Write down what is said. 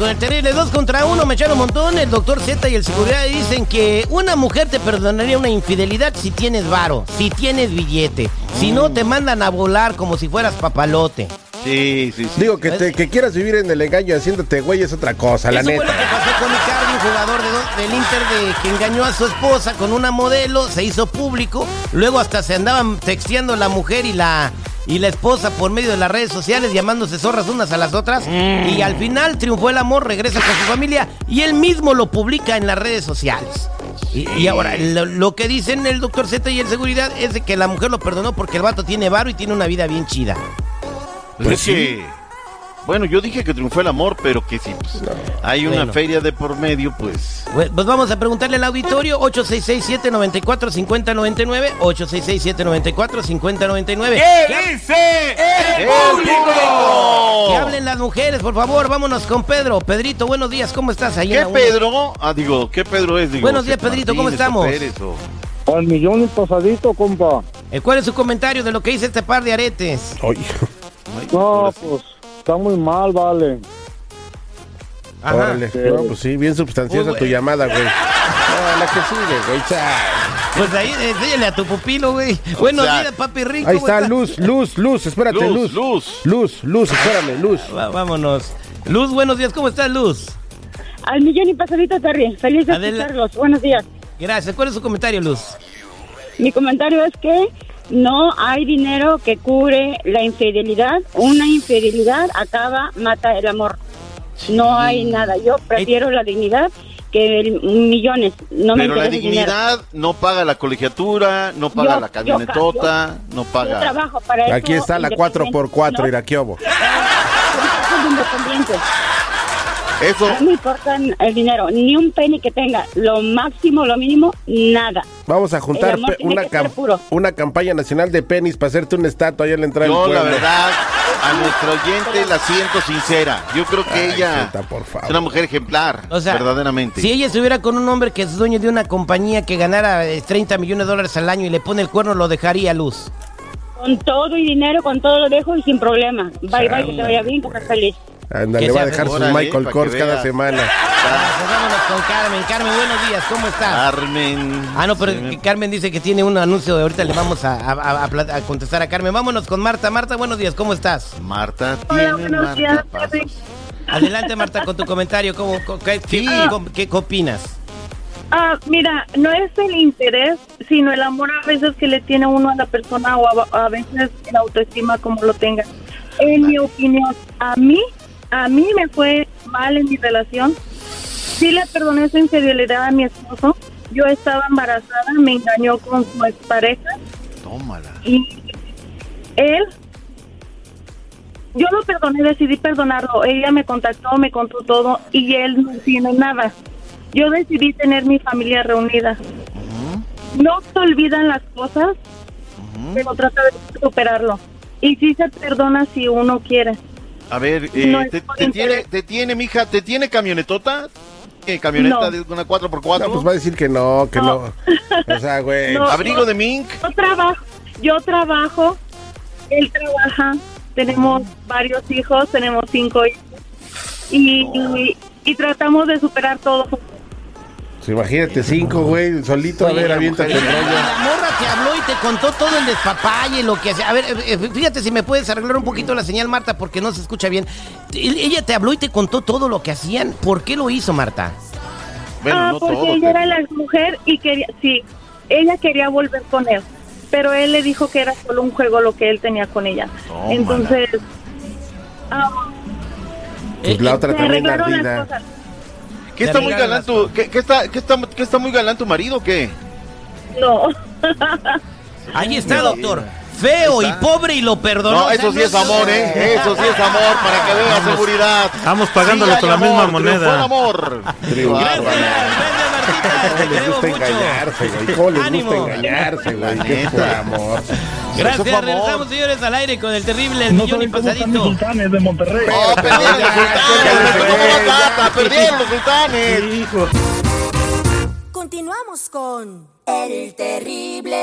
el terrible 2 contra 1, me echaron un montón. El doctor Z y el seguridad dicen que una mujer te perdonaría una infidelidad si tienes varo, si tienes billete. Si no, te mandan a volar como si fueras papalote. Sí, sí, sí. Digo, que, te- que quieras vivir en el engaño haciéndote güey es otra cosa, la Eso fue lo neta. que pasó con Icardi, un jugador de do- del Inter de, que engañó a su esposa con una modelo, se hizo público, luego hasta se andaban texteando la mujer y la y la esposa por medio de las redes sociales llamándose zorras unas a las otras y al final triunfó el amor, regresa con su familia y él mismo lo publica en las redes sociales. Y, y ahora, lo, lo que dicen el doctor Z y el seguridad es de que la mujer lo perdonó porque el vato tiene varo y tiene una vida bien chida. Pues Bueno, yo dije que triunfó el amor, pero que si pues, hay una Bueno. feria de por medio, pues. Pues pues vamos a preguntarle al auditorio 866-794-5099 866-794-5099 ¿Qué dice el público? Que hablen las mujeres, por favor, vámonos con Pedro. Pedrito, buenos días, ¿cómo estás? Ahí en ¿Qué? Pedro? Ah, digo, ¿qué Pedro es? Digo, Buenos días, ¿qué Pedrito, ¿cómo estamos? Al millón y pasadito, compa. Eh, ¿Cuál es su comentario de lo que dice este par de aretes? Ay, Ay, No, pues está muy mal, vale. Ajá. órale. No, pues sí, bien sustanciosa Uy, tu llamada, güey. No, la que sigue, güey. Pues ahí, enséñale a tu pupilo, güey. Buenos días, papi rico. Ahí ¿cómo está? Luz, Luz, Luz, espérate, Luz, Luz. Luz. Luz, Luz, espérame, Luz. Va- vámonos. Luz, buenos días, ¿cómo estás, Luz? Al millón y pasadito, Terry. Feliz de Adela- escucharlos. Buenos días. Gracias. ¿Cuál es su comentario, Luz? Mi comentario es que no hay dinero que cure la infidelidad. Una infidelidad acaba, mata el amor. No hay nada. Yo prefiero la dignidad que el- millones. No me Pero la el dinero. dignidad no paga la colegiatura, no paga Yo- la yo- camionetota, no Yo paga. trabajo para eso. Aquí está la 4x4, ¿no? Iraquiobo. Eso, No me importa el dinero, ni un penny que tenga. Lo máximo, lo mínimo, nada. Vamos a juntar una, que ser cam- puro. una campaña nacional de penis para hacerte una estatua allá en la entrada yo del la verdad, a nuestra oyente la siento sincera. Yo creo que Ay, ella Zeta, por favor. es una mujer ejemplar, O sea, verdaderamente. Si ella estuviera con un hombre que es dueño de una compañía que ganara eh, 30 millones de dólares al año y le pone el cuerno, lo dejaría luz. Con todo y dinero, con todo lo dejo y sin problema. Bye, bye, que te vaya bien, que estés feliz. Ándale, Que va a dejar sus Michael que Kors cada semana. Gracias, vámonos con Carmen. Carmen, buenos días, ¿cómo estás? Carmen. Ah, no, pero que Carmen dice que tiene un anuncio. Ahorita le vamos a, a- a- a contestar a Carmen. Vámonos con Marta. Marta, buenos días, ¿cómo estás? Marta tiene buenos días, marcapasos. Adelante, Marta, con tu comentario. ¿Cómo, co- qué, Sí. qué- qué opinas? Ah, mira, no es el interés, sino el amor a veces que le tiene uno a la persona o a, a veces la autoestima como lo tenga. En mi opinión, a mí, a mí me fue mal en mi relación. Sí le perdoné su infidelidad a mi esposo. Yo estaba embarazada, me engañó con su expareja Tómala. y él, yo lo perdoné, decidí perdonarlo. Ella me contactó, me contó todo y él no tiene nada. Yo decidí tener mi familia reunida. No se olvidan las cosas, pero trata de superarlo. Y sí se perdona si uno quiere. A ver, eh, No te, tiene, te tiene, mija, te tiene camionetota? ¿Qué camioneta No. de una 4x4? No, pues va a decir que no, que no. No. O sea, güey. No. Abrigo de mink. Yo trabajo, yo trabajo, él trabaja, tenemos varios hijos, tenemos cinco hijos. Y, y, y tratamos de superar todo. Pues imagínate, cinco, güey, solito. A ver, la aviéntate la, rollo. la morra te habló y te contó todo el despapalle, lo que hacía. A ver, eh, eh, fíjate si me puedes arreglar un poquito la señal, Marta, porque no se escucha bien. El- Ella te habló y te contó todo lo que hacían. ¿Por qué lo hizo, Marta? Bueno, ah, no porque todo. ella pero- era la mujer y quería, sí, ella quería volver con él, pero él le dijo que era solo un juego lo que él tenía con ella. Tómala. Entonces, ah, Pues la Eh, otra también arreglaron las ardida. ¿Qué está muy galán tu, qué, qué está, qué, está, qué está muy galán tu marido o qué? No. Ahí está, doctor. Feo y pobre y lo perdonó. No, eso sí es amor, ¿eh? Eso sí es amor, para que vea seguridad. Estamos pagándole Sí, con la misma amor, moneda. triunfó el amor. Gracias, gracias, Martita. Te ¿Cómo les queremos gusta mucho. engañarse, güey? ¿Cómo les Ánimo. gusta engañarse, güey? Qué amor. Gracias, regresamos, señores, al aire con el terrible, el No millón y pasadito. sultanes de Monterrey. Oh, perdieron los sultanes, perdieron los sultanes. Hijo. Continuamos con El Terrible.